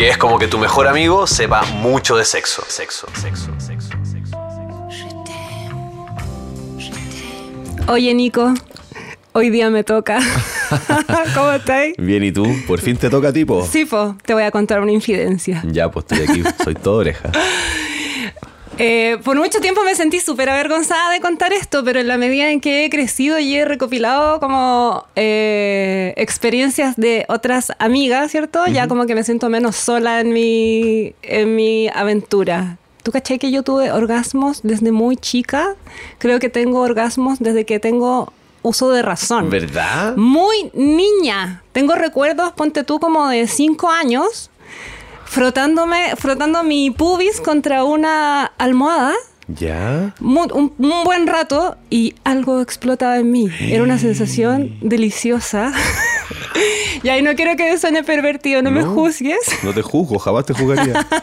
Que es como que tu mejor amigo sepa mucho de sexo. Sexo, sexo, sexo, sexo. Oye, Nico, hoy día me toca. ¿Cómo estás? Bien, ¿y tú? ¿Por fin te toca, tipo? Sí, po, te voy a contar una infidencia. Ya, pues estoy aquí. Soy todo oreja. Eh, por mucho tiempo me sentí súper avergonzada de contar esto, pero en la medida en que he crecido y he recopilado como eh, experiencias de otras amigas, ¿cierto? Ya como que me siento menos sola en mi, en mi aventura. ¿Tú caché que yo tuve orgasmos desde muy chica? Creo que tengo orgasmos desde que tengo uso de razón. ¿Verdad? Muy niña. Tengo recuerdos, ponte tú, como de cinco años, frotándome, frotando mi pubis contra una almohada. ¿Ya? Un, un buen rato y algo explotaba en mí. Era una sensación deliciosa. y ahí no quiero que suene pervertido, no, me No. juzgues. No te juzgo, jamás te juzgaría.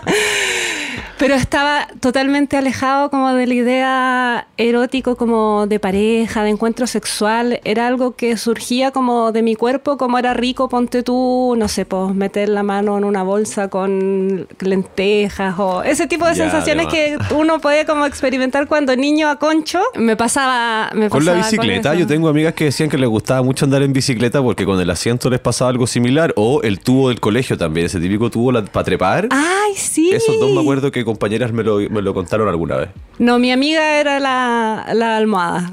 Pero estaba totalmente alejado como de la idea erótico, como de pareja, de encuentro sexual. Era algo que surgía como de mi cuerpo, como era rico, ponte tú, no sé, pues meter la mano en una bolsa con lentejas o ese tipo de Ya, sensaciones que uno puede como experimentar cuando niño a concho. Me pasaba, me Con la pasaba bicicleta, eso. yo tengo amigas que decían que les gustaba mucho andar en bicicleta porque con el asiento les pasaba algo similar. O el tubo del colegio también, ese típico tubo para trepar. Ay, sí. Esos dos me acuerdo que compañeras me lo, me lo contaron alguna vez. No, mi amiga era la, la almohada.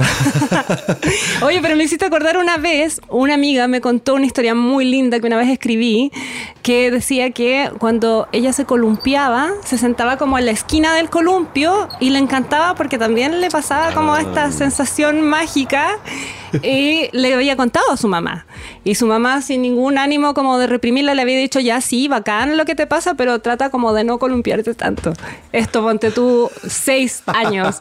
Oye, pero me hiciste acordar una vez, una amiga me contó una historia muy linda que una vez escribí, que decía que cuando ella se columpiaba, se sentaba como en la esquina del columpio y le encantaba porque también le pasaba como esta sensación mágica y le había contado a su mamá. Y su mamá, sin ningún ánimo como de reprimirla, le había dicho, ya sí, bacán lo que te pasa, pero trata como de no columpiarte tanto. Esto, ponte tú, seis años.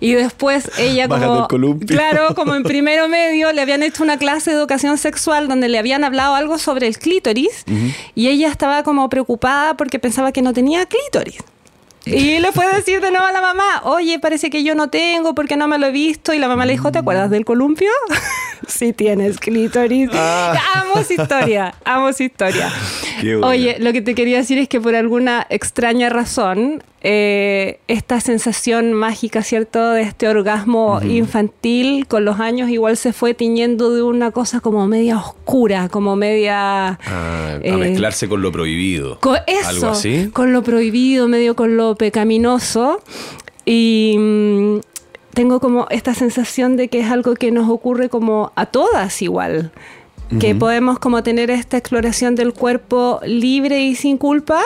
Y después ella como... Claro, como en primero medio le habían hecho una clase de educación sexual donde le habían hablado algo sobre el clítoris y ella estaba como preocupada porque pensaba que no tenía clítoris. Y le fue a decir de nuevo a la mamá, oye, parece que yo no tengo porque no me lo he visto. Y la mamá le dijo, ¿te acuerdas del columpio? sí tienes clítoris. Ah. Amo su historia, amo su historia. Qué. Oye, lo que te quería decir es que por alguna extraña razón, eh, esta sensación mágica, ¿cierto? De este orgasmo infantil con los años igual se fue tiñendo de una cosa como media oscura, como media... Ah, a eh, mezclarse con lo prohibido. con eso, Algo así. con lo prohibido, medio con lo pecaminoso. Y mm, tengo como esta sensación de que es algo que nos ocurre como a todas igual. Que podemos como tener esta exploración del cuerpo libre y sin culpa.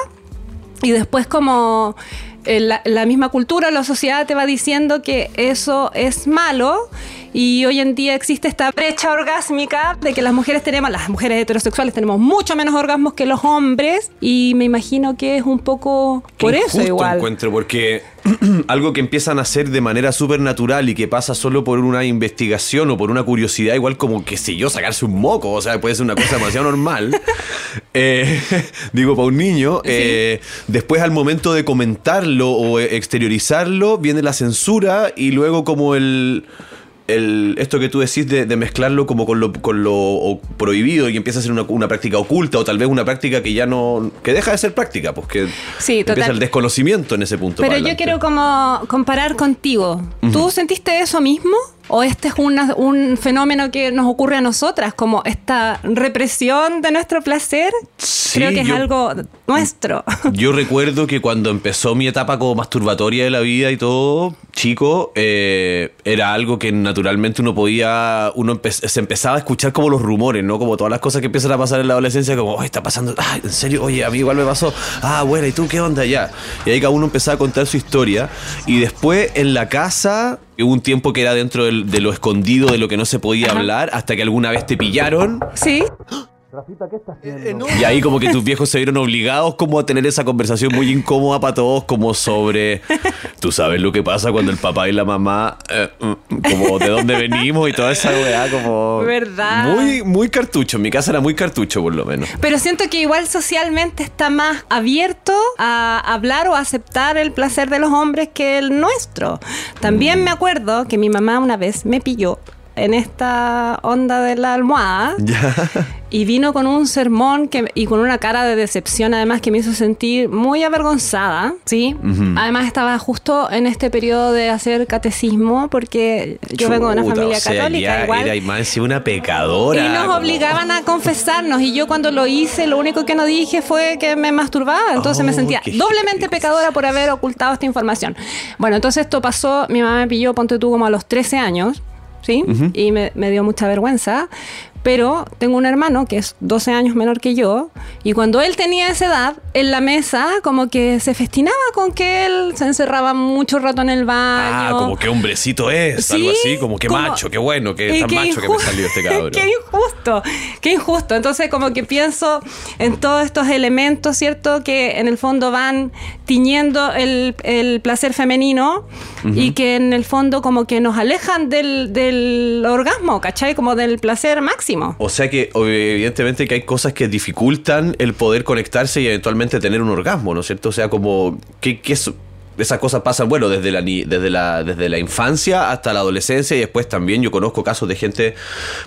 Y después como la, la misma cultura, la sociedad te va diciendo que eso es malo y hoy en día existe esta brecha orgásmica de que las mujeres tenemos, las mujeres heterosexuales tenemos mucho menos orgasmos que los hombres y me imagino que es un poco Qué por eso igual. encuentro, porque algo que empiezan a hacer de manera súper natural y que pasa solo por una investigación o por una curiosidad, igual como, qué sé yo, sacarse un moco, o sea, puede ser una cosa demasiado normal. Eh, digo, para un niño, eh, después al momento de comentarlo o exteriorizarlo, viene la censura y luego como el... el- esto que tú decís de, de mezclarlo como con lo, con lo prohibido y empieza a ser una, una práctica oculta o tal vez una práctica que ya no que deja de ser práctica pues que Sí, empieza total. el desconocimiento en ese punto Pero yo quiero como comparar contigo. ¿Tú sentiste eso mismo? ¿O este es una- un fenómeno que nos ocurre a nosotras, como esta represión de nuestro placer? Sí, Creo que es yo- algo nuestro. Yo recuerdo que cuando empezó mi etapa como masturbatoria de la vida y todo, chico, eh, era algo que naturalmente uno podía, uno empe- se empezaba a escuchar como los rumores, ¿no? Como todas las cosas que empiezan a pasar en la adolescencia, como, "Ay, está pasando, ay, en serio, oye, a mí igual me pasó, ah, bueno, ¿y tú qué onda ya? Y ahí cada uno empezaba a contar su historia y después en la casa un tiempo que era dentro del- de lo escondido, de lo que no se podía Ajá. hablar, hasta que alguna vez te pillaron ¿Sí? Y ahí como que tus viejos se vieron obligados como a tener esa conversación muy incómoda para todos, como sobre, tú sabes lo que pasa cuando el papá y la mamá, eh, mm, como de dónde venimos y toda esa weá, como... ¿Verdad? Muy, muy cartucho, en mi casa era muy cartucho por lo menos. Pero siento que igual socialmente está más abierto a hablar o aceptar el placer de los hombres que el nuestro. También me acuerdo que mi mamá una vez me pilló en esta onda de la almohada Ya. Y vino con un sermón que, y con una cara de decepción además que me hizo sentir muy avergonzada, ¿sí? Además estaba justo en este periodo de hacer catecismo porque yo vengo de una Chuta, familia o sea, católica igual. Era más una pecadora. Y nos como- obligaban a confesarnos y yo cuando lo hice lo único que no dije fue que me masturbaba, entonces me Oh, sentía qué doblemente pecadora por haber ocultado esta información. Bueno, entonces esto pasó, mi mamá me pilló, ponte tú como a los 13 años, ¿sí? Y me, me dio mucha vergüenza. Pero tengo un hermano que es 12 años menor que yo y cuando él tenía esa edad, en la mesa como que se festinaba con que él se encerraba mucho rato en el baño. Ah, como que hombrecito es, algo Sí, así, como que como- macho, qué bueno, que y tan qué macho que me salió este cabrón. qué injusto, qué injusto. Entonces, como que pienso en todos estos elementos, ¿cierto? Que en el fondo van tiñendo el, el placer femenino y que en el fondo como que nos alejan del, del orgasmo, ¿cachai? Como del placer máximo. O sea que evidentemente que hay cosas que dificultan el poder conectarse y eventualmente tener un orgasmo, ¿no es cierto? O sea, como que, que es- esas cosas pasan, bueno, desde la, desde, la, desde la infancia hasta la adolescencia y después también yo conozco casos de gente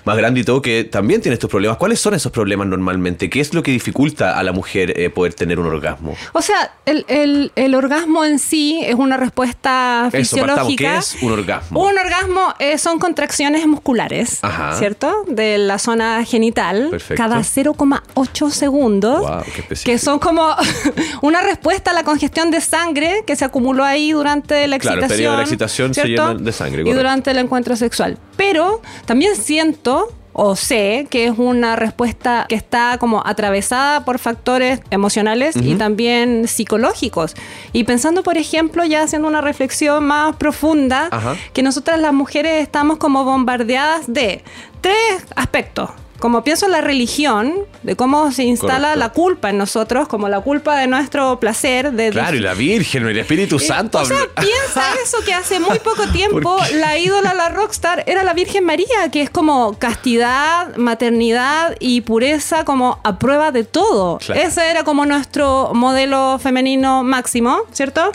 más grande y todo que también tiene estos problemas. ¿Cuáles son esos problemas normalmente? ¿Qué es lo que dificulta a la mujer eh, poder tener un orgasmo? O sea, el, el- el orgasmo en sí es una respuesta Eso, partamos. fisiológica. ¿Qué es un orgasmo? Un orgasmo eh, son contracciones musculares, Ajá. ¿cierto? De la zona genital. Perfecto. Cada 0,8 segundos. Guau, qué que son como una respuesta a la congestión de sangre que se acumuló ahí durante la Claro, excitación. el periodo de la excitación se llena de sangre, Y durante el encuentro sexual. Pero también siento o sé que es una respuesta que está como atravesada por factores emocionales y también psicológicos. Y pensando, por ejemplo, ya haciendo una reflexión más profunda, Ajá. que nosotras las mujeres estamos como bombardeadas de tres aspectos. Como pienso en la religión, de cómo se instala Correcto. la culpa en nosotros, como la culpa de nuestro placer, de Claro, y la Virgen, el Espíritu eh, Santo. O sea, piensa eso que hace muy poco tiempo la ídola, la rockstar, era la Virgen María, que es como castidad, maternidad y pureza como a prueba de todo. Claro. Ese era como nuestro modelo femenino máximo, ¿cierto?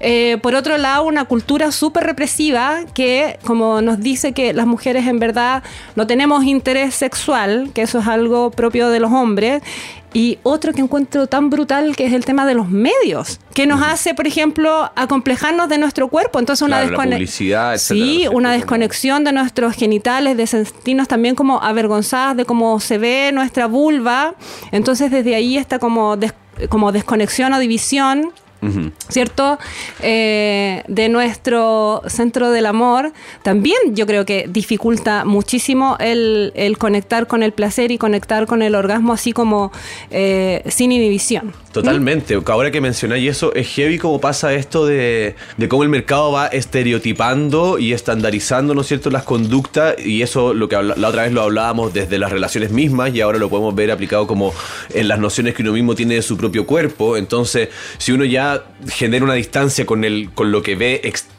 Eh, por otro lado, una cultura súper represiva que como nos dice que las mujeres en verdad no tenemos interés sexual, que eso es algo propio de los hombres. Y otro que encuentro tan brutal que es el tema de los medios, que nos hace, por ejemplo, acomplejarnos de nuestro cuerpo. Entonces una Claro, la descone- publicidad, etcétera, Sí, una desconexión de nuestros genitales, de sentirnos también como avergonzadas de cómo se ve nuestra vulva. Entonces desde ahí está como, des- como desconexión o división ¿cierto? Eh, de nuestro centro del amor, también yo creo que dificulta muchísimo el, el conectar con el placer y conectar con el orgasmo así como eh, sin inhibición. Totalmente. Ahora que mencionáis eso, es heavy cómo pasa esto de, de cómo el mercado va estereotipando y estandarizando, ¿no cierto?, las conductas. Y eso, lo que la otra vez lo hablábamos desde las relaciones mismas y ahora lo podemos ver aplicado como en las nociones que uno mismo tiene de su propio cuerpo. Entonces, si uno ya genera una distancia con, el, con lo que ve externamente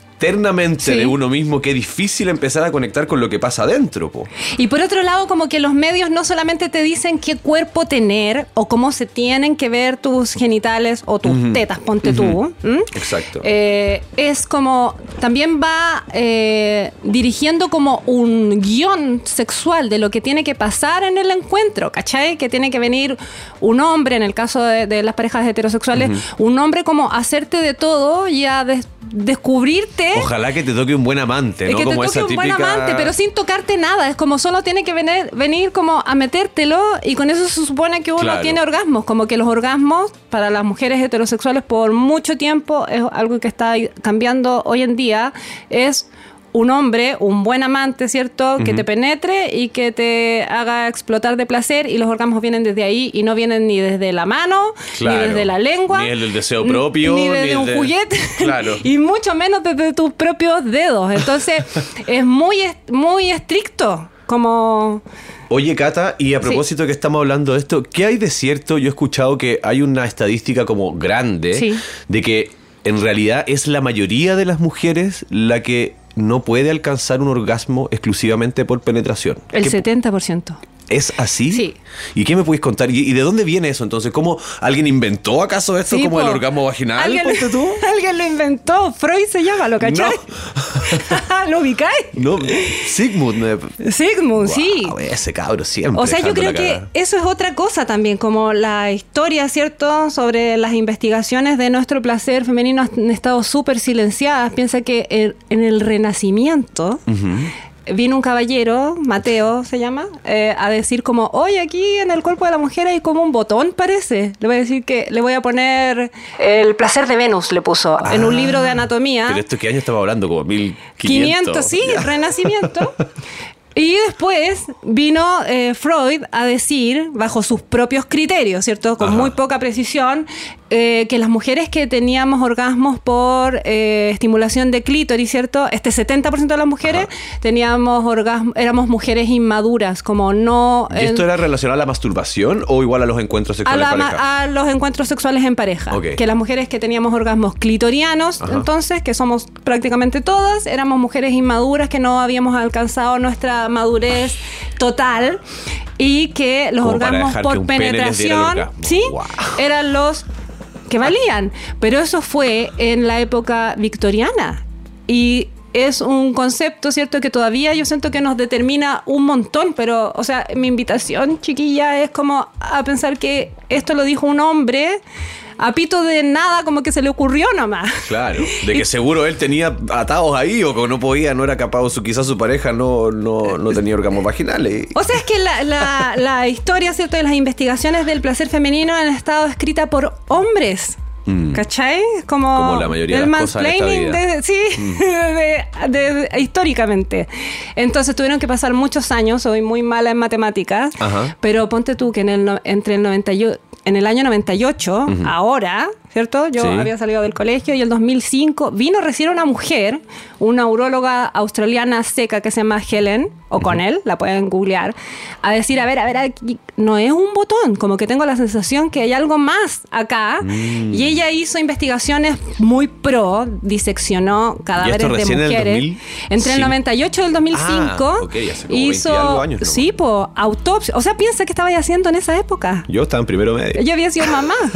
Sí. de uno mismo, qué difícil empezar a conectar con lo que pasa adentro, po. Y por otro lado, como que los medios no solamente te dicen qué cuerpo tener o cómo se tienen que ver tus genitales o tus tetas, ponte tú. Exacto. Eh, es como, también va eh, dirigiendo como un guion sexual de lo que tiene que pasar en el encuentro, ¿cachai? Que tiene que venir un hombre, en el caso de, de las parejas heterosexuales, un hombre como hacerte de todo y a des- descubrirte. Ojalá que te toque un buen amante, ¿no? que te como toque esa un buen típica... amante, pero sin tocarte nada. Es como solo tiene que venir, venir como a metértelo y con eso se supone que uno Claro. tiene orgasmos. Como que los orgasmos para las mujeres heterosexuales por mucho tiempo es algo que está cambiando hoy en día. Es un hombre, un buen amante, ¿cierto? Que te penetre y que te haga explotar de placer y los orgasmos vienen desde ahí y no vienen ni desde la mano, Claro. ni desde la lengua. Ni el del deseo propio, Ni desde un de- juguete. Claro. y mucho menos desde tus propios dedos. Entonces, es muy, est- muy estricto. Como Oye, Cata, y a propósito que estamos hablando de esto, ¿qué hay de cierto? Yo he escuchado que hay una estadística como grande Sí. de que en realidad es la mayoría de las mujeres la que no puede alcanzar un orgasmo exclusivamente por penetración. El ¿Qué- 70%. ¿Es así? Sí. ¿Y qué me puedes contar? ¿Y, y de dónde viene eso entonces? ¿Cómo alguien inventó acaso esto Sí, como el orgasmo vaginal? ¿Alguien, tú? alguien lo inventó. Freud se llama, ¿lo cachai? ¿Lo ubicáis? No, Sigmund. me- Sigmund, sí. Guau, ese cabro siempre. O sea, yo creo que eso es otra cosa también, como la historia, ¿cierto?, sobre las investigaciones de nuestro placer femenino han estado súper silenciadas. Piensa que en- en el Renacimiento vino un caballero, Mateo se llama, eh, a decir como, oye, aquí en el cuerpo de la mujer hay como un botón, parece. Le voy a decir que le voy a poner el placer de Venus, le puso, en un libro de anatomía. ¿Pero esto qué año estaba hablando? Como 1500. 500, sí, Ya. renacimiento. Y después vino eh, Freud a decir, bajo sus propios criterios, ¿cierto? Con Ajá. muy poca precisión, eh, que las mujeres que teníamos orgasmos por eh, estimulación de clítoris, ¿cierto? Este 70% de las mujeres teníamos orgasmos, éramos mujeres inmaduras, como no... ¿Y esto era relacionado a la masturbación o igual a los encuentros a, sexuales la en pareja? a los encuentros sexuales en pareja. Que las mujeres que teníamos orgasmos clitorianos, Ajá. entonces, que somos prácticamente todas, éramos mujeres inmaduras que no habíamos alcanzado nuestra madurez total y que los Como orgasmos por penetración, sí, Wow. eran los que valían. Pero eso fue en la época victoriana. Y es un concepto, ¿cierto? Que todavía yo siento que nos determina un montón, pero, o sea, mi invitación, chiquilla, es como a pensar que esto lo dijo un hombre a pito de nada, como que se le ocurrió nomás. Claro, de que seguro él tenía atados ahí o que no podía, no era capaz, o su, quizás su pareja no, no, no tenía orgasmos vaginales. O sea, es que la, la- la historia, ¿cierto? De las investigaciones del placer femenino han estado escritas por hombres. Mm. ¿Cachai? Como, Como la mayoría de las cosas en esta vida. Mm. de- sí, de- de- de- históricamente. Entonces tuvieron que pasar muchos años, soy muy mala en matemáticas, Ajá. pero ponte tú que en el, entre el 98, en el año 98, ahora, ¿cierto? Yo Sí. había salido del colegio y el 2005 vino recién una mujer, una uróloga australiana seca que se llama Helen O'Connell, la pueden googlear, a decir, a ver, a ver, aquí no es un botón, como que tengo la sensación que hay algo más acá. Mm. Y ella hizo investigaciones muy pro, diseccionó cadáveres de recién en el mujeres. 2005? Entre el 98 y el 2005 Ah, hace como 20 hizo, algo años nomás. sí, po, autopsia. O sea, piensa que estaba haciendo en esa época. Yo estaba en primero medio. Ella había sido mamá.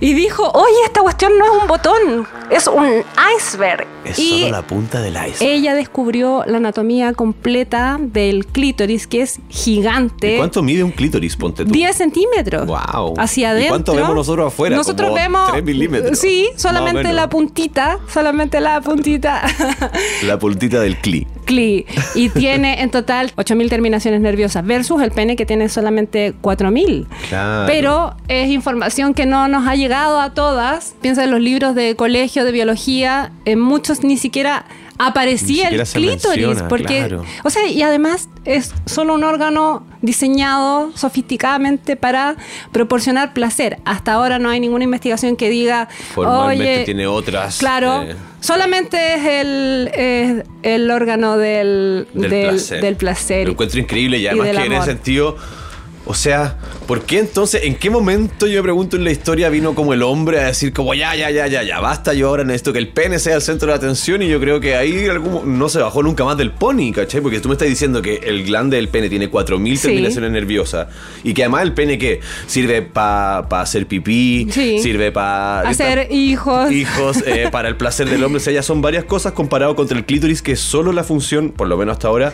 y dijo, oye, esta cuestión no es un botón, es un iceberg. Es y solo la punta del iceberg. ella descubrió la anatomía completa del clítoris, que es gigante. ¿Y ¿Cuánto mide un clítoris, ponte tú? 10 centímetros. Guau. Hacia ¿Y adentro. cuánto vemos nosotros afuera? Nosotros Como vemos. 3 milímetros, Sí, solamente la puntita. Solamente la puntita. La puntita del cli. Cli. Y tiene en total 8000 terminaciones nerviosas versus el pene que tiene solamente 4000. Claro. Pero es información que no nos ha llegado a todas. Piensa en los libros de colegio de biología, en muchos ni siquiera aparecía Ni siquiera el clítoris menciona, porque claro. o sea, y además es solo un órgano diseñado sofisticadamente para proporcionar placer. Hasta ahora no hay ninguna investigación que diga, Formalmente oye, tiene otras. Claro, eh, solamente es el, es el órgano del, del, del- placer. del placer. Lo encuentro increíble y además del que en ese sentido. O sea, ¿por qué entonces, en qué momento yo me pregunto en la historia vino como el hombre a decir como ya, ya, ya, ya, ya, basta, yo ahora necesito que el pene sea el centro de la atención y yo creo que ahí algún- no se bajó nunca más del pony, ¿cachai? Porque tú me estás diciendo que el glande del pene tiene 4.000 Sí. terminaciones nerviosas y que además el pene ¿qué? sirve para hacer pipí, Sí. sirve para... Hacer hijos. hijos, eh, para el placer del hombre. O sea, ya son varias cosas comparado contra el clítoris, que es solo la función, por lo menos hasta ahora,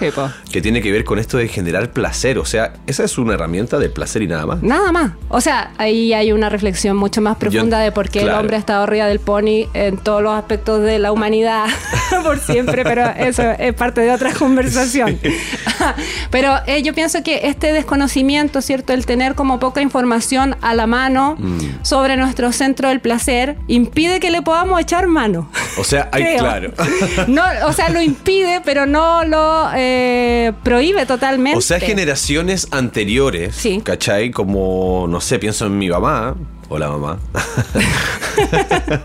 que tiene que ver con esto de generar placer. O sea, esa es una herramienta de placer y nada más. Nada más. O sea, ahí hay una reflexión mucho más profunda Yo- de por qué el claro. hombre ha estado arriba del pony en todos los aspectos de la humanidad por siempre, pero eso es parte de otra conversación. pero eh, yo pienso que este desconocimiento, ¿cierto? El tener como poca información a la mano Mm. sobre nuestro centro del placer, impide que le podamos echar mano. O sea, hay claro. No, o sea, lo impide, pero no lo eh, prohíbe totalmente. O sea, generaciones anteriores, Sí. ¿cachai? Como, no sé, pienso en mi mamá. Hola mamá.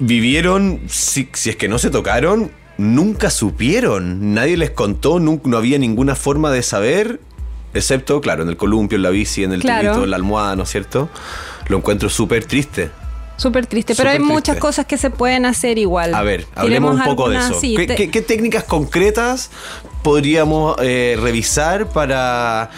Vivieron, si, si es que no se tocaron, nunca supieron, nadie les contó, nun- no, había ninguna forma de saber, excepto, claro, en el columpio, en la bici, en el Claro. en la almohada, ¿no es cierto? Lo encuentro súper triste. Súper triste, pero hay muchas cosas que se pueden hacer igual. A ver, hablemos un poco de eso. sí, ¿Qué, te- qué- qué técnicas concretas podríamos eh, revisar para,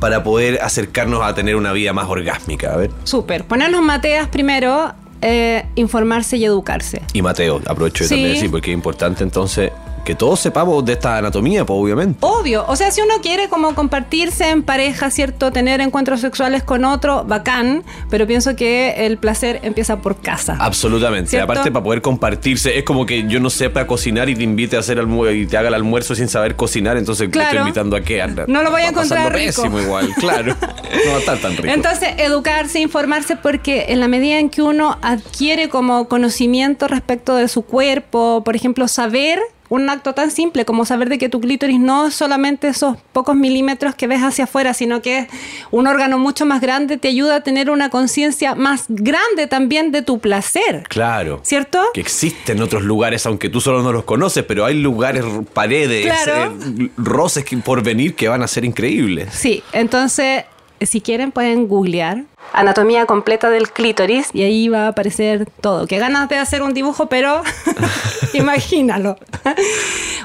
para poder acercarnos a tener una vida más orgásmica? A ver. Súper. Ponernos mateas primero, eh, informarse y educarse. Y Mateo, aprovecho Sí. también decir, porque es importante entonces que todos sepamos de esta anatomía, pues obviamente. Obvio, o sea, si uno quiere como compartirse en pareja, ¿cierto? Tener encuentros sexuales con otro, bacán, pero pienso que el placer empieza por casa. Absolutamente. ¿Cierto? Aparte, para poder compartirse, es como que yo no sepa cocinar y te invite a hacer almuerzo y te haga el almuerzo sin saber cocinar, entonces te Claro. estoy invitando a qué anda. No lo voy a encontrar rico. igual, claro. No va a estar tan rico. Entonces, educarse, informarse, porque en la medida en que uno adquiere como conocimiento respecto de su cuerpo, por ejemplo, saber un acto tan simple como saber de que tu clítoris no es solamente esos pocos milímetros que ves hacia afuera, sino que es un órgano mucho más grande, te ayuda a tener una conciencia más grande también de tu placer. Claro. ¿Cierto? Que existen otros lugares, aunque tú solo no los conoces, pero hay lugares, paredes, Claro. eh, roces que, por venir que van a ser increíbles. Sí, entonces, si quieren pueden googlear anatomía completa del clítoris y ahí va a aparecer todo. Qué ganas de hacer un dibujo, pero imagínalo.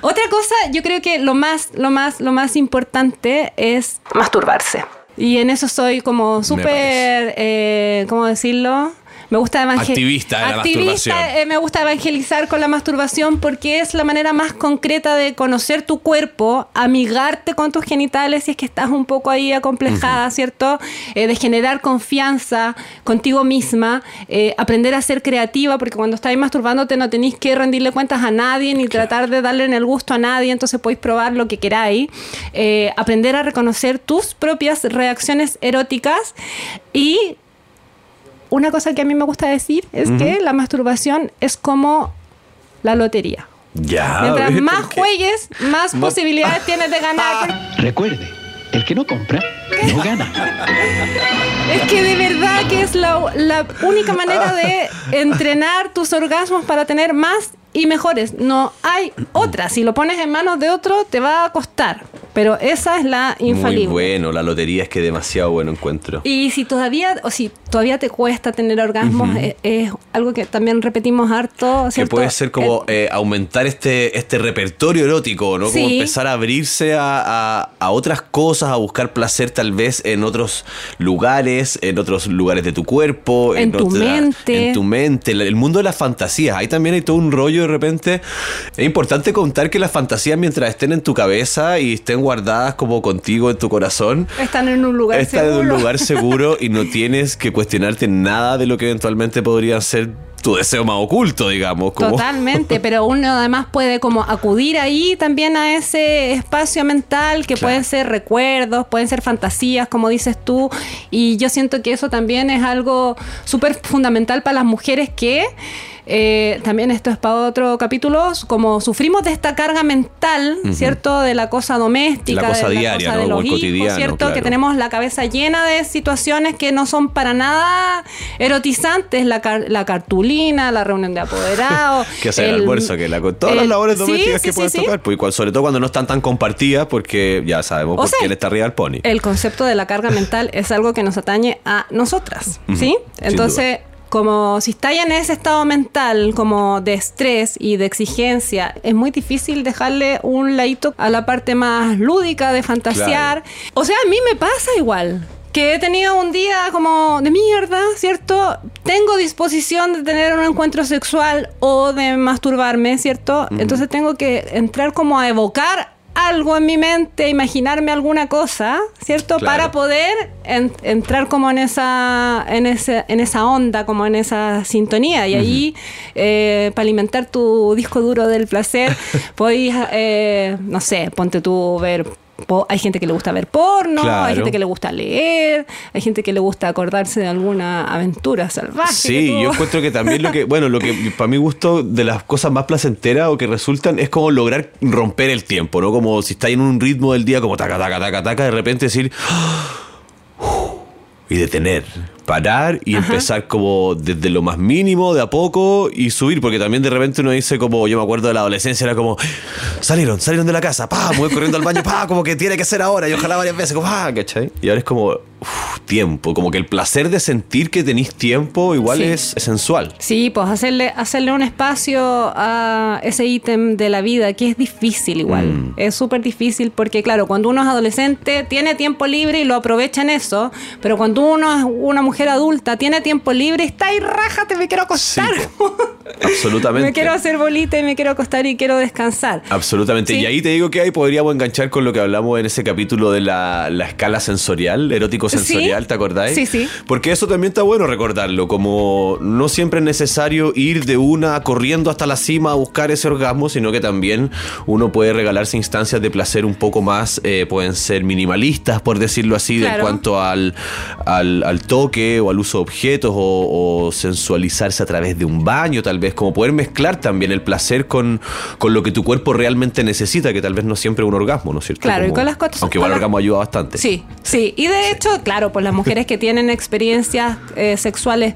Otra cosa, yo creo que lo más, lo más, lo más importante es masturbarse. Y en eso soy como súper, eh, ¿cómo decirlo? Me gusta evangelizar. Activista de la masturbación. eh, me gusta evangelizar con la masturbación porque es la manera más concreta de conocer tu cuerpo, amigarte con tus genitales si es que estás un poco ahí acomplejada, ¿cierto? Eh, de generar confianza contigo misma, eh, aprender a ser creativa, porque cuando estáis masturbándote no tenéis que rendirle cuentas a nadie ni tratar de darle en el gusto a nadie, entonces podéis probar lo que queráis. Aprender a reconocer tus propias reacciones eróticas y una cosa que a mí me gusta decir es que la masturbación es como la lotería. Ya. Mientras ¿ves? más juegues, más Más- posibilidades tienes de ganar. Recuerde, el que no compra, no gana. Es que de verdad que es la, la única manera de entrenar tus orgasmos para tener más y mejores. No hay otra. Si lo pones en manos de otro, te va a costar. Pero esa es la infalible. Muy bueno, la lotería es que demasiado bueno encuentro. Y si todavía, o si todavía te cuesta tener orgasmos, es, es algo que también repetimos harto. Que ¿cierto? puede ser como Eh, eh, aumentar este, este repertorio erótico, ¿no? Como Sí. empezar a abrirse a, a- a otras cosas, a buscar placer tal vez en otros lugares, en otros lugares de tu cuerpo. En tu mente. En tu mente. El, el mundo de las fantasías. Ahí también hay todo un rollo de repente. Es importante contar que las fantasías mientras estén en tu cabeza y estén guardadas como contigo en tu corazón, están en un lugar seguro. en un lugar seguro y no tienes que cuestionarte nada de lo que eventualmente podría ser tu deseo más oculto, digamos. Como... Totalmente, pero uno además puede como acudir ahí también a ese espacio mental que Claro. pueden ser recuerdos, pueden ser fantasías, como dices tú, y yo siento que eso también es algo súper fundamental para las mujeres que eh, también esto es para otro capítulo, como sufrimos de esta carga mental, ¿cierto? De la cosa doméstica, La cosa de diaria, cosa ¿no? de los el hijos, cotidiano, ¿cierto? claro. Que tenemos la cabeza llena de situaciones que no son para nada erotizantes, la, car- la cartulina, la reunión de apoderados. que hacer el, almuerzo, que la, todas las el- labores domésticas sí, que sí, puedas sí. tocar, pues, sobre todo cuando no están tan compartidas, porque ya sabemos O por sea, qué está arriba del pony. El concepto de la carga mental es algo que nos atañe a nosotras, ¿sí? Entonces, como si estáis en ese estado mental como de estrés y de exigencia, es muy difícil dejarle un ladito a la parte más lúdica de fantasear. O sea, a mí me pasa igual. Que he tenido un día como de mierda, ¿cierto? Tengo disposición de tener un encuentro sexual o de masturbarme, ¿cierto? Entonces tengo que entrar como a evocar algo en mi mente, imaginarme alguna cosa, ¿cierto? Claro. Para poder en- entrar como en esa, en, ese, en esa onda, como en esa sintonía. Y ahí, eh, para alimentar tu disco duro del placer, podéis, eh, no sé, ponte tú ver. Hay gente que le gusta ver porno, hay gente que le gusta leer, hay gente que le gusta acordarse de alguna aventura salvaje. Sí, yo encuentro que también lo que, bueno, lo que para mi gusto de las cosas más placenteras o que resultan es como lograr romper el tiempo, ¿no? Como si estáis en un ritmo del día como taca, taca, taca, taca, de repente decir y detener. Parar y empezar como desde lo más mínimo, de a poco, y subir, porque también de repente uno dice como, yo me acuerdo de la adolescencia, era como, salieron, salieron de la casa, pa, voy corriendo al baño, pa, como que tiene que ser ahora, y ojalá varias veces, como, ah, ¿cachai? Y ahora es como, uf, tiempo, como que el placer de sentir que tenéis tiempo igual Sí. es, es sensual. Sí, pues hacerle, hacerle un espacio a ese ítem de la vida que es difícil igual. Mm. Es súper difícil porque, claro, cuando uno es adolescente tiene tiempo libre y lo aprovecha en eso, pero cuando uno es una mujer adulta, tiene tiempo libre y está ahí, rájate, me quiero acostar. absolutamente. me quiero hacer bolita y me quiero acostar y quiero descansar. Absolutamente. Sí. Y ahí te digo que ahí podríamos enganchar con lo que hablamos en ese capítulo de la, la escala sensorial, erótico-sensorial, Sí. ¿te acordáis? Sí, sí. Porque eso también está bueno recordarlo, como no siempre es necesario ir de una corriendo hasta la cima a buscar ese orgasmo, sino que también uno puede regalarse instancias de placer un poco más, eh, pueden ser minimalistas, por decirlo así, de en cuanto al, al, al toque o al uso de objetos o, o sensualizarse a través de un baño, tal vez, como poder mezclar también el placer con, con lo que tu cuerpo realmente necesita, que tal vez no siempre es un orgasmo, ¿no es cierto? Claro, y con las cosas- Aunque igual el orgasmo ayuda bastante. Sí, sí. Y de hecho, claro, pues las mujeres que tienen experiencias eh, sexuales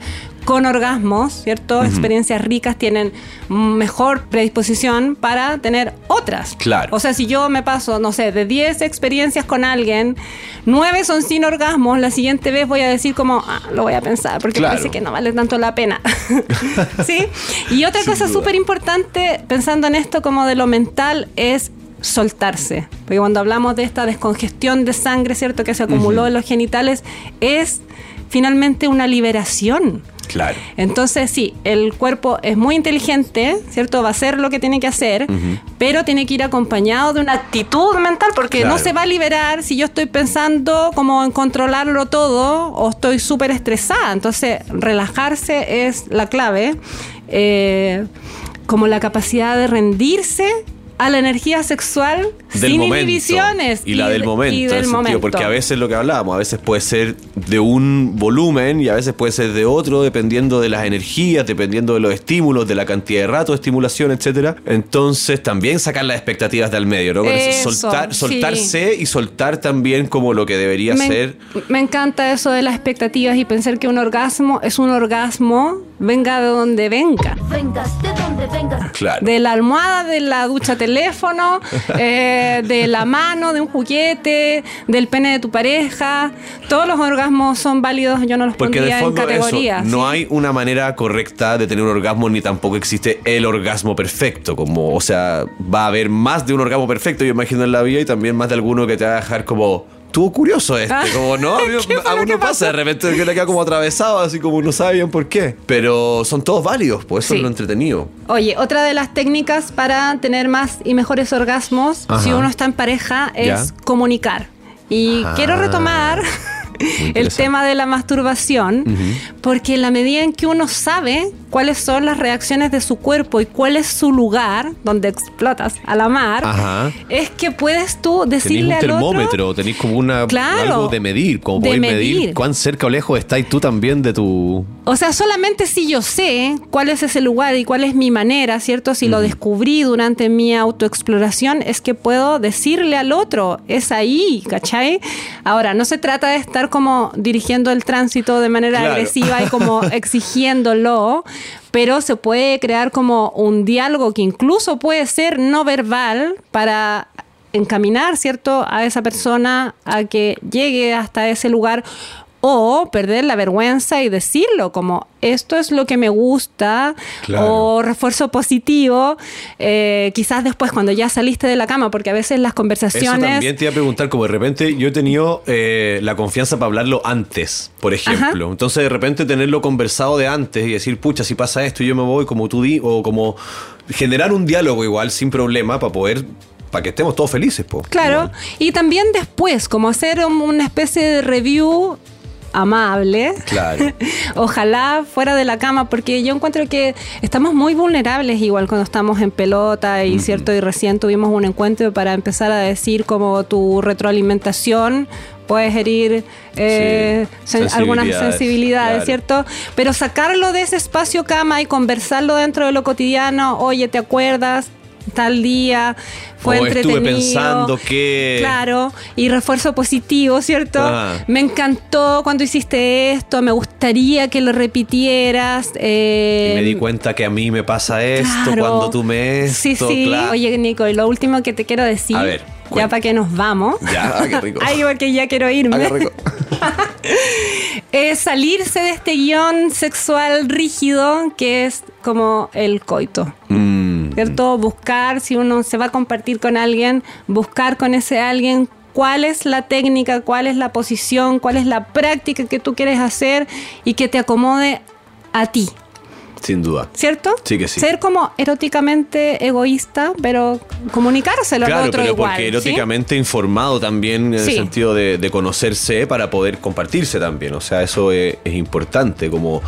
con orgasmos, ¿cierto? Experiencias ricas tienen mejor predisposición para tener otras. Claro. O sea, si yo me paso, no sé, de 10 experiencias con alguien, 9 son sin orgasmos, la siguiente vez voy a decir como, ah, lo voy a pensar, porque Claro. parece que no vale tanto la pena. ¿Sí? Y otra Sin cosa súper importante, pensando en esto como de lo mental, es soltarse. Porque cuando hablamos de esta descongestión de sangre, ¿cierto? Que se acumuló en los genitales, es finalmente una liberación. Claro. Entonces, sí, el cuerpo es muy inteligente, ¿cierto? Va a hacer lo que tiene que hacer, pero tiene que ir acompañado de una actitud mental, porque Claro. no se va a liberar si yo estoy pensando como en controlarlo todo o estoy súper estresada. Entonces, relajarse es la clave, eh, como la capacidad de rendirse a la energía sexual Del sin momento. inhibiciones. Y la del de- momento, y en sentido, porque a veces lo que hablábamos, a veces puede ser de un volumen y a veces puede ser de otro, dependiendo de las energías, dependiendo de los estímulos, de la cantidad de rato de estimulación, etcétera. Entonces, también sacar las expectativas del medio, ¿no? Con eso, Eso, soltar, sí. soltarse y soltar también como lo que debería me, ser. me encanta eso de las expectativas y pensar que un orgasmo es un orgasmo, venga de donde venga. Vengas de donde vengas. Claro. De la almohada, de la ducha teléfono, eh, de la mano, de un juguete, del pene de tu pareja. Todos los orgasmos son válidos, yo no los Porque de pondría en fondo eso, categorías. no ¿sí? hay una manera correcta de tener un orgasmo ni tampoco existe el orgasmo perfecto. Como, o sea, va a haber más de un orgasmo perfecto, yo imagino en la vida, y también más de alguno que te va a dejar como. Estuvo curioso este, Ah, como no, a, mí- ¿qué fue a lo uno pasa, de repente que le queda como atravesado, así como no sabe bien por qué. Pero son todos válidos, pues eso Sí. es lo entretenido. Oye, otra de las técnicas para tener más y mejores orgasmos, Ajá. si uno está en pareja, es Ya. comunicar. Y Ah. quiero retomar el tema de la masturbación, porque en la medida en que uno sabe cuáles son las reacciones de su cuerpo y cuál es su lugar donde explotas a la mar, Ajá. es que puedes tú decirle un al otro... termómetro, tenéis como una Claro. algo de medir, como De podéis medir. medir. cuán cerca o lejos estáis tú también de tu. O sea, solamente si yo sé cuál es ese lugar y cuál es mi manera, ¿cierto? Si lo descubrí durante mi autoexploración, es que puedo decirle al otro, es ahí, ¿cachai? Ahora, no se trata de estar como dirigiendo el tránsito de manera Claro. agresiva y como exigiéndolo, pero se puede crear como un diálogo que incluso puede ser no verbal para encaminar, ¿cierto?, a esa persona a que llegue hasta ese lugar o perder la vergüenza y decirlo como esto es lo que me gusta Claro. o refuerzo positivo eh, quizás después cuando ya saliste de la cama porque a veces las Eso conversaciones también te iba a preguntar, como de repente yo he tenido eh, la confianza para hablarlo antes, por ejemplo. Entonces de repente tenerlo conversado de antes y decir, pucha, si pasa esto, yo me voy como tú di, o como generar un diálogo igual sin problema para poder, para que estemos todos felices, po. Claro, Igual. y también después, como hacer un- una especie de review amable. Claro. Ojalá fuera de la cama, porque yo encuentro que estamos muy vulnerables igual cuando estamos en pelota y cierto, y recién tuvimos un encuentro para empezar a decir como tu retroalimentación puedes herir eh, Sí, sen- algunas sensibilidades, sensibilidades, claro. ¿cierto? Pero sacarlo de ese espacio cama y conversarlo dentro de lo cotidiano, oye, ¿te acuerdas? Tal día, fue O estuve entretenido. pensando que- Claro, y refuerzo positivo, ¿cierto? Ah. Me encantó cuando hiciste esto, me gustaría que lo repitieras. eh, Y me di cuenta que a mí me pasa esto claro. cuando tú me esto. Sí, sí. claro. Oye, Nico, y lo último que te quiero decir, A ver, ya para que nos vamos. Ya, ah, qué rico. Ay, porque ya quiero irme. Ah, qué rico. es salirse de este guion sexual rígido que es como el coito. Mm, ¿Cierto? Buscar, si uno se va a compartir con alguien, buscar con ese alguien cuál es la técnica, cuál es la posición, cuál es la práctica que tú quieres hacer y que te acomode a ti. Sin duda. ¿Cierto? Sí que sí. Ser como eróticamente egoísta, pero comunicárselo al Claro, otro pero igual. porque ¿sí? eróticamente informado también en Sí. el sentido de, de conocerse para poder compartirse también. O sea, eso es, es importante. Como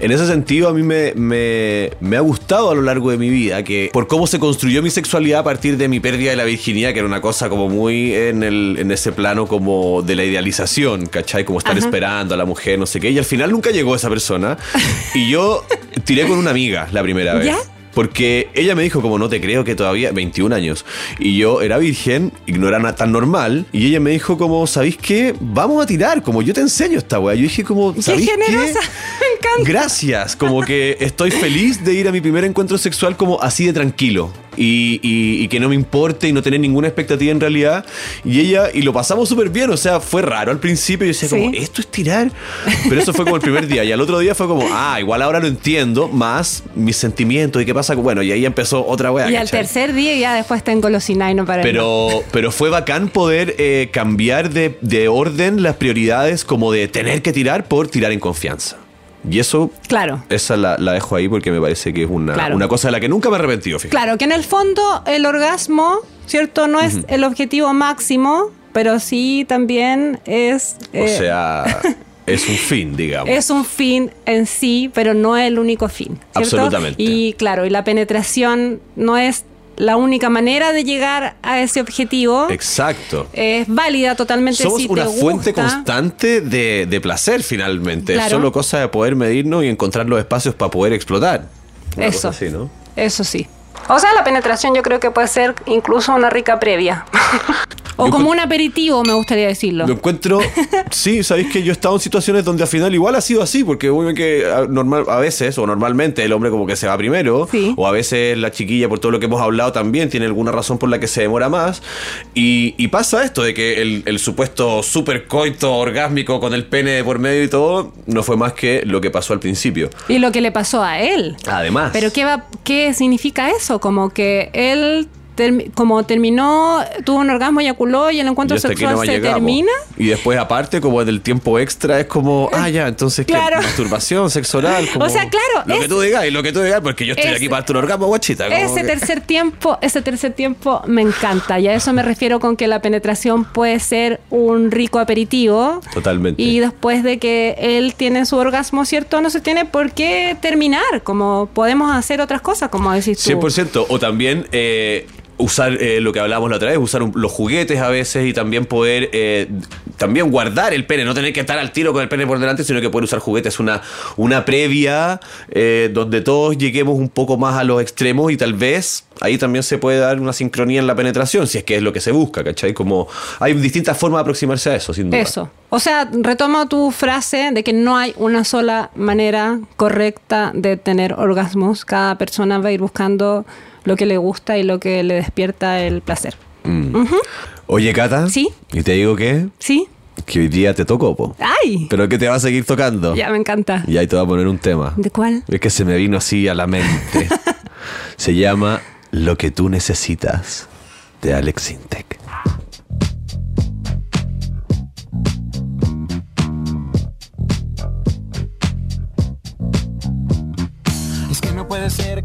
en ese sentido, a mí me, me- me ha gustado a lo largo de mi vida que por cómo se construyó mi sexualidad a partir de mi pérdida de la virginidad, que era una cosa como muy en, el, en ese plano como de la idealización, ¿cachai? Como estar Ajá. esperando a la mujer, no sé qué. Y al final nunca llegó esa persona. Y yo tiré con una amiga la primera vez. ¿Ya? Porque ella me dijo, como no te creo que todavía, 21 años, y yo era virgen, y no era nada tan normal, y ella me dijo como, ¿sabéis qué? Vamos a tirar, como yo te enseño esta weá. Yo dije como, ¡Qué ¿sabéis qué? generosa! Me encanta. Gracias, como que estoy feliz de ir a mi primer encuentro sexual como así de tranquilo. Y, y- y que no me importe y no tener ninguna expectativa en realidad. Y ella, y lo pasamos súper bien, o sea, fue raro al principio. Yo decía, como. ¿esto es tirar? Pero eso fue como el primer día. Y al otro día fue como, ah, igual ahora lo entiendo, más mis sentimientos y qué pasa. Bueno, y ahí empezó otra wea. Y al tercer día ya después te engolosiná y no para Pero, pero fue bacán poder eh, cambiar de, de orden las prioridades como de tener que tirar por tirar en confianza. Y eso, Claro. esa la, la dejo ahí porque me parece que es una, Claro. una cosa de la que nunca me he arrepentido, fíjate. Claro, que en el fondo el orgasmo, ¿cierto? No es el objetivo máximo, pero sí también es... O eh, sea, es un fin, digamos. es un fin en sí, pero no es el único fin. ¿cierto? Absolutamente. Y claro, y la penetración no es la única manera de llegar a ese objetivo. Exacto. Es válida totalmente Somos si una te fuente gusta. constante de, de placer finalmente. Es solo cosa de poder medirnos y encontrar los espacios para poder explotar. Una Eso. así, ¿no? Eso sí. O sea, la penetración yo creo que puede ser incluso una rica previa. o Yo como un aperitivo, me gustaría decirlo. Lo encuentro, sí, sabéis que yo he estado en situaciones donde al final igual ha sido así, porque obviamente que a, normal, a veces, o normalmente, el hombre como que se va primero, Sí. o a veces la chiquilla, por todo lo que hemos hablado también, tiene alguna razón por la que se demora más, y, y pasa esto de que el, el supuesto supercoito orgásmico con el pene de por medio y todo, no fue más que lo que pasó al principio. Y lo que le pasó a él. Además. Pero ¿qué, va, ¿qué significa eso? Como que él, como terminó, tuvo un orgasmo, eyaculó y el encuentro Y sexual se llegamos. termina. Y después, aparte, como del tiempo extra, es como, ah, ya, entonces, ¿qué? Claro. Masturbación, sexo oral. Como, O sea, claro, Lo es- que tú digas, y lo que tú digas, porque yo estoy es- aquí para tu orgasmo, guachita. Ese que- tercer tiempo, ese tercer tiempo me encanta. Y a eso me refiero con que la penetración puede ser un rico aperitivo. Totalmente. Y después de que él tiene su orgasmo, ¿cierto? No se tiene por qué terminar. Como podemos hacer otras cosas, como decís tú. 100%. O también eh, usar eh, lo que hablábamos la otra vez, usar los juguetes a veces y también poder eh, también guardar el pene, no tener que estar al tiro con el pene por delante, sino que poder usar juguetes. Una, una previa eh, donde todos lleguemos un poco más a los extremos y tal vez ahí también se puede dar una sincronía en la penetración, si es que es lo que se busca, ¿cachai? Como hay distintas formas de aproximarse a eso, sin duda. Eso. O sea, retomo tu frase de que no hay una sola manera correcta de tener orgasmos. Cada persona va a ir buscando lo que le gusta y lo que le despierta el placer. Oye, Cata. Sí. Y te digo que, ¿Sí? que hoy día te tocó, po. ¡Ay! Pero que te va a seguir tocando. Ya me encanta. Y ahí te voy a poner un tema. ¿De cuál? Es que se me vino así a la mente. se llama Lo que tú necesitas de Alex Sintek. Es que no puede ser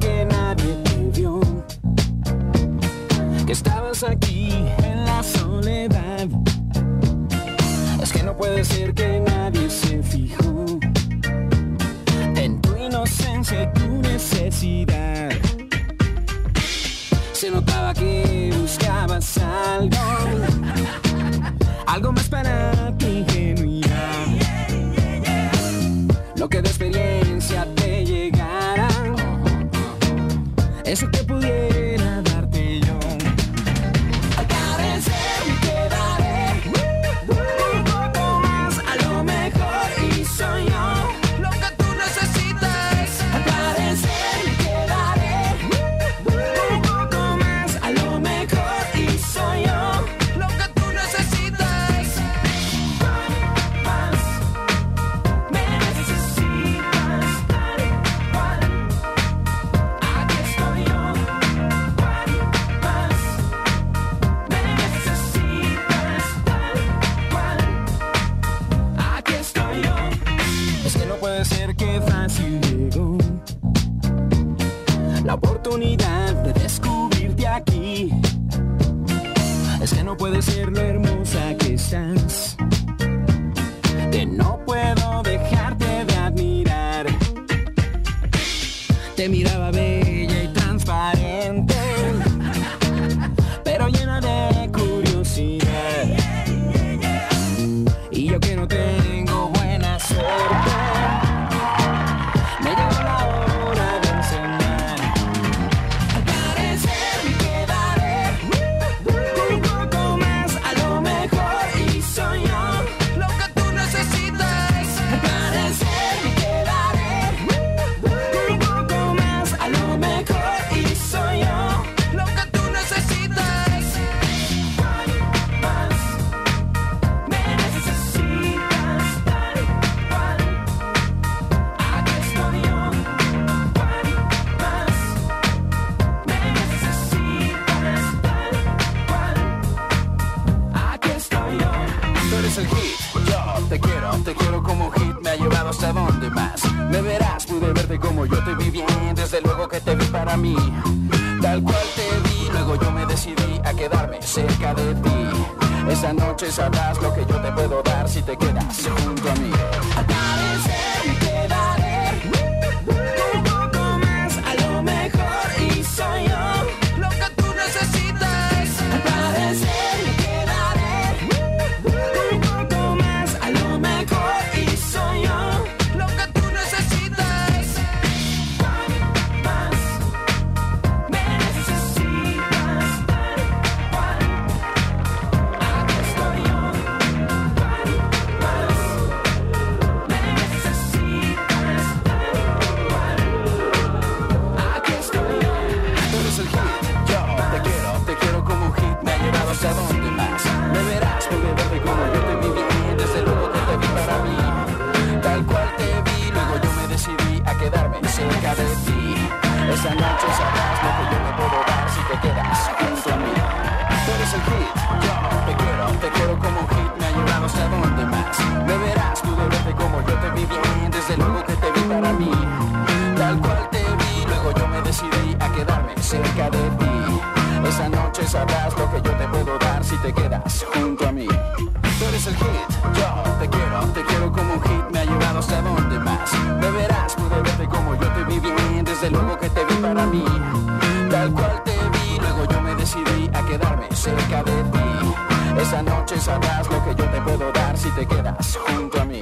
sabrás lo que yo te puedo dar si te quedas junto a mí.